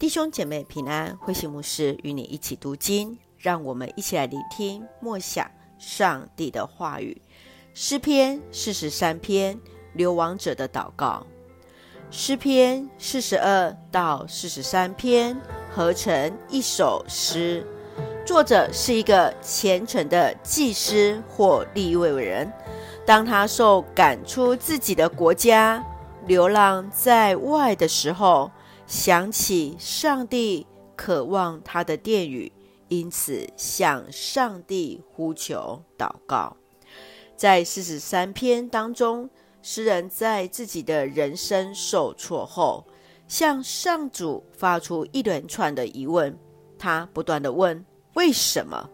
弟兄姐妹平安，慧馨牧师与你一起读经，让我们一起来聆听默想上帝的话语。诗篇四十三篇，流亡者的祷告。诗篇四十二到四十三篇合成一首诗，作者是一个虔诚的祭司或利未人。当他受赶出自己的国家，流浪在外的时候，想起上帝渴望他的殿宇，因此向上帝呼求祷告。在四十三篇当中，诗人在自己的人生受挫后，向上主发出一连串的疑问。他不断地问：“为什么？”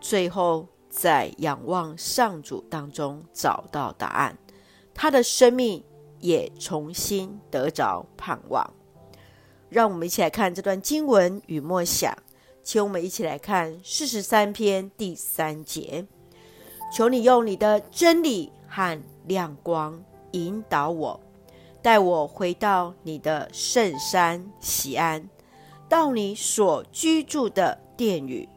最后在仰望上主当中找到答案，他的生命也重新得着盼望。让我们一起来看这段经文与默想，请我们一起来看四十三篇第三节。求你用你的真理和亮光引导我，带我回到你的圣山喜安，到你所居住的殿宇。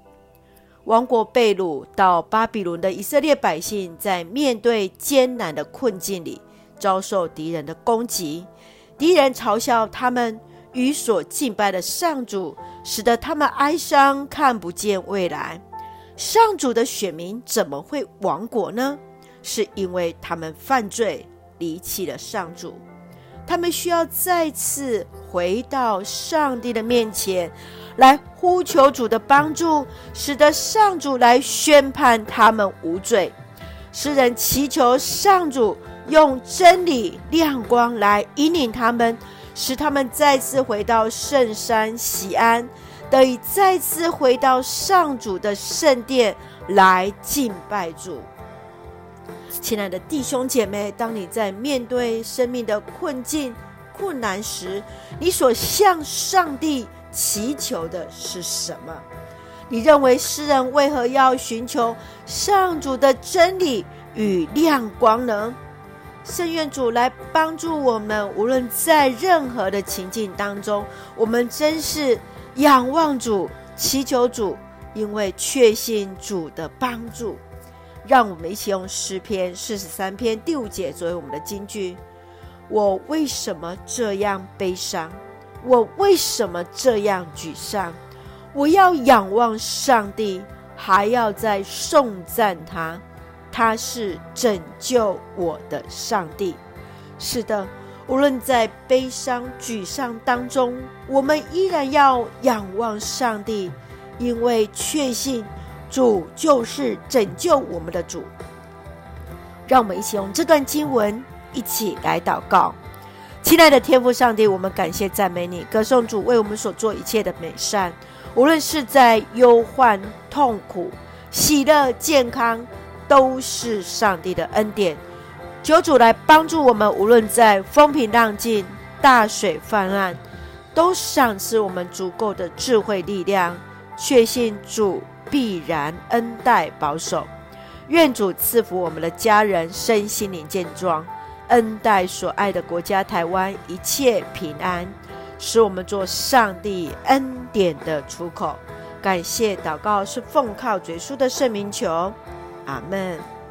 王国被掳到巴比伦的以色列百姓，在面对艰难的困境里，遭受敌人的攻击，敌人嘲笑他们。与所敬拜的上主，使得他们哀伤，看不见未来。上主的选民怎么会亡国呢？是因为他们犯罪，离弃了上主。他们需要再次回到上帝的面前，来呼求主的帮助，使得上主来宣判他们无罪。诗人祈求上主用真理亮光来引领他们。使他们再次回到圣山喜安，得以再次回到上主的圣殿来敬拜主。亲爱的弟兄姐妹，当你在面对生命的困境、困难时，你所向上帝祈求的是什么？你认为诗人为何要寻求上主的真理与亮光呢？圣愿主来帮助我们，无论在任何的情境当中，我们真是仰望主、祈求主，因为确信主的帮助。让我们一起用诗篇四十三篇第五节作为我们的金句：我为什么这样悲伤？我为什么这样沮丧？我要仰望上帝，还要再颂赞他。他是拯救我的上帝。是的，无论在悲伤、沮丧当中，我们依然要仰望上帝，因为确信主就是拯救我们的主。让我们一起用这段经文一起来祷告。亲爱的天父上帝，我们感谢赞美你，歌颂主为我们所做一切的美善，无论是在忧患、痛苦、喜乐、健康。都是上帝的恩典，求主来帮助我们，无论在风平浪静、大水泛滥，都赏赐我们足够的智慧力量，确信主必然恩待保守。愿主赐福我们的家人身心灵健壮，恩待所爱的国家台湾一切平安，使我们做上帝恩典的出口。感谢祷告是奉靠主耶稣的圣名求。阿门。